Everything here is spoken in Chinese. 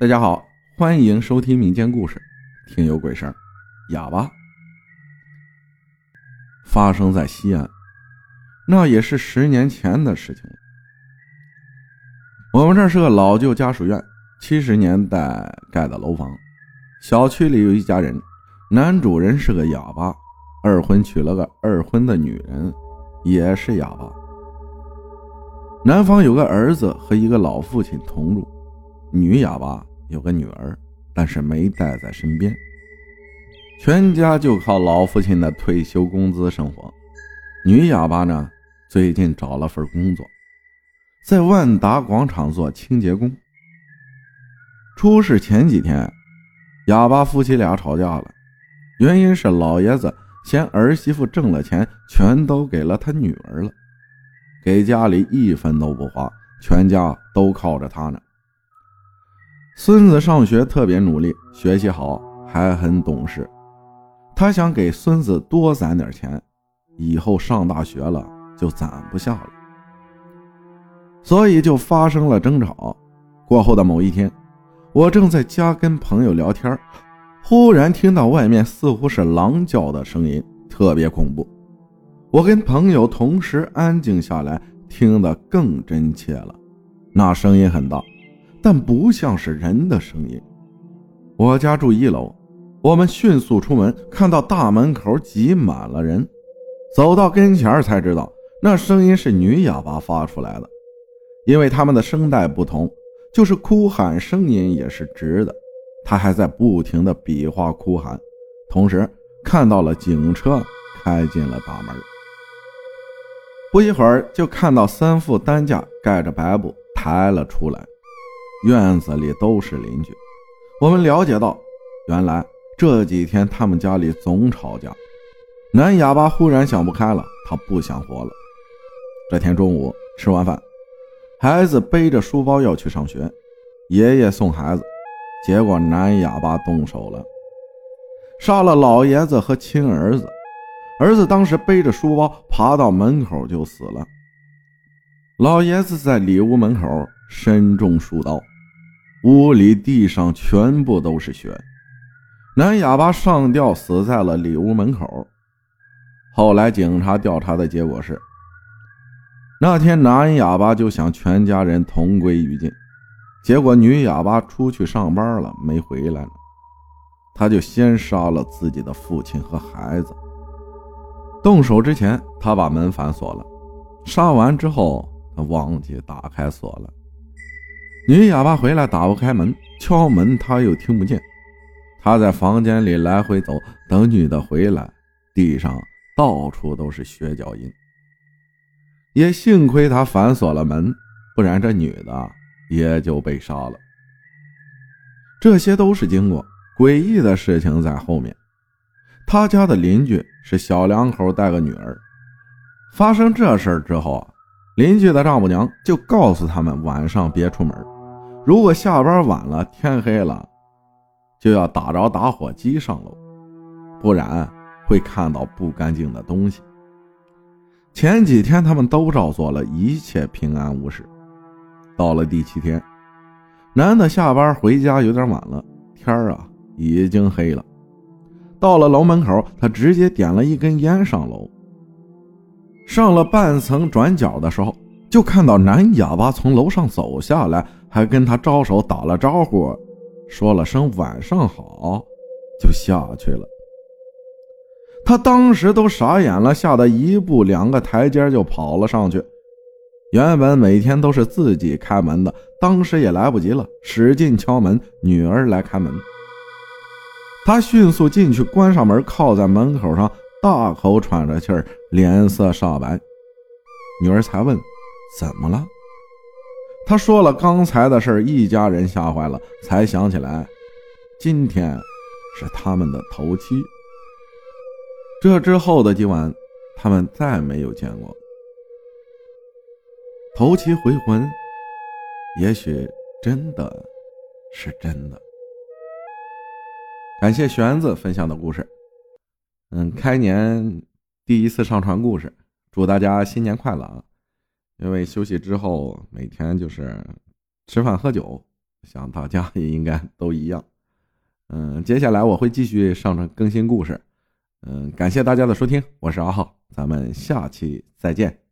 大家好，欢迎收听民间故事，听有鬼声。哑巴发生在西安，那也是十年前的事情了。我们这是个老旧家属院，七十年代盖的楼房。小区里有一家人，男主人是个哑巴，二婚娶了个二婚的女人，也是哑巴。男方有个儿子和一个老父亲同住，女哑巴。有个女儿，但是没带在身边。全家就靠老父亲的退休工资生活。女哑巴呢，最近找了份工作，在万达广场做清洁工。出事前几天，哑巴夫妻俩吵架了，原因是老爷子嫌儿媳妇挣了钱全都给了他女儿了，给家里一分都不花，全家都靠着他呢。孙子上学特别努力，学习好，还很懂事。他想给孙子多攒点钱，以后上大学了就攒不下了，所以就发生了争吵。过后的某一天，我正在家跟朋友聊天，忽然听到外面似乎是狼叫的声音，特别恐怖。我跟朋友同时安静下来，听得更真切了。那声音很大。但不像是人的声音。我家住一楼，我们迅速出门，看到大门口挤满了人。走到跟前才知道，那声音是女哑巴发出来的。因为他们的声带不同，就是哭喊声音也是直的。她还在不停的比划哭喊，同时看到了警车开进了大门。不一会儿，就看到三副担架盖着白布抬了出来。院子里都是邻居，我们了解到，原来这几天他们家里总吵架。男哑巴忽然想不开了，他不想活了。这天中午吃完饭，孩子背着书包要去上学，爷爷送孩子，结果男哑巴动手了，杀了老爷子和亲儿子。儿子当时背着书包爬到门口就死了，老爷子在里屋门口身中数刀。屋里地上全部都是血，男哑巴上吊死在了里屋门口。后来警察调查的结果是，那天男哑巴就想全家人同归于尽，结果女哑巴出去上班了没回来了，他就先杀了自己的父亲和孩子。动手之前，他把门反锁了，杀完之后忘记打开锁了。女哑巴回来打不开门，敲门她又听不见。她在房间里来回走，等女的回来。地上到处都是血脚印，也幸亏她反锁了门，不然这女的也就被杀了。这些都是经过，诡异的事情在后面。他家的邻居是小两口带个女儿，发生这事之后，邻居的丈母娘就告诉他们晚上别出门。如果下班晚了，天黑了，就要打着打火机上楼，不然会看到不干净的东西。前几天他们都照做了，一切平安无事。到了第七天，男的下班回家有点晚了，天啊已经黑了。到了楼门口，他直接点了一根烟上楼。上了半层转角的时候，就看到男哑巴从楼上走下来。还跟他招手打了招呼，说了声晚上好，就下去了。他当时都傻眼了，吓得一步两个台阶就跑了上去。原本每天都是自己开门的，当时也来不及了，使劲敲门，女儿来开门。他迅速进去，关上门，靠在门口上，大口喘着气儿，脸色煞白。女儿才问：“怎么了？”他说了刚才的事儿一家人吓坏了，才想起来，今天是他们的头七。这之后的今晚，他们再没有见过。头七回魂，也许真的是真的。感谢玄子分享的故事。嗯，开年第一次上传故事，祝大家新年快乐。啊！因为休息之后，每天就是吃饭喝酒，想大家也应该都一样。嗯，接下来我会继续上传更新故事。嗯，感谢大家的收听，我是阿浩，咱们下期再见。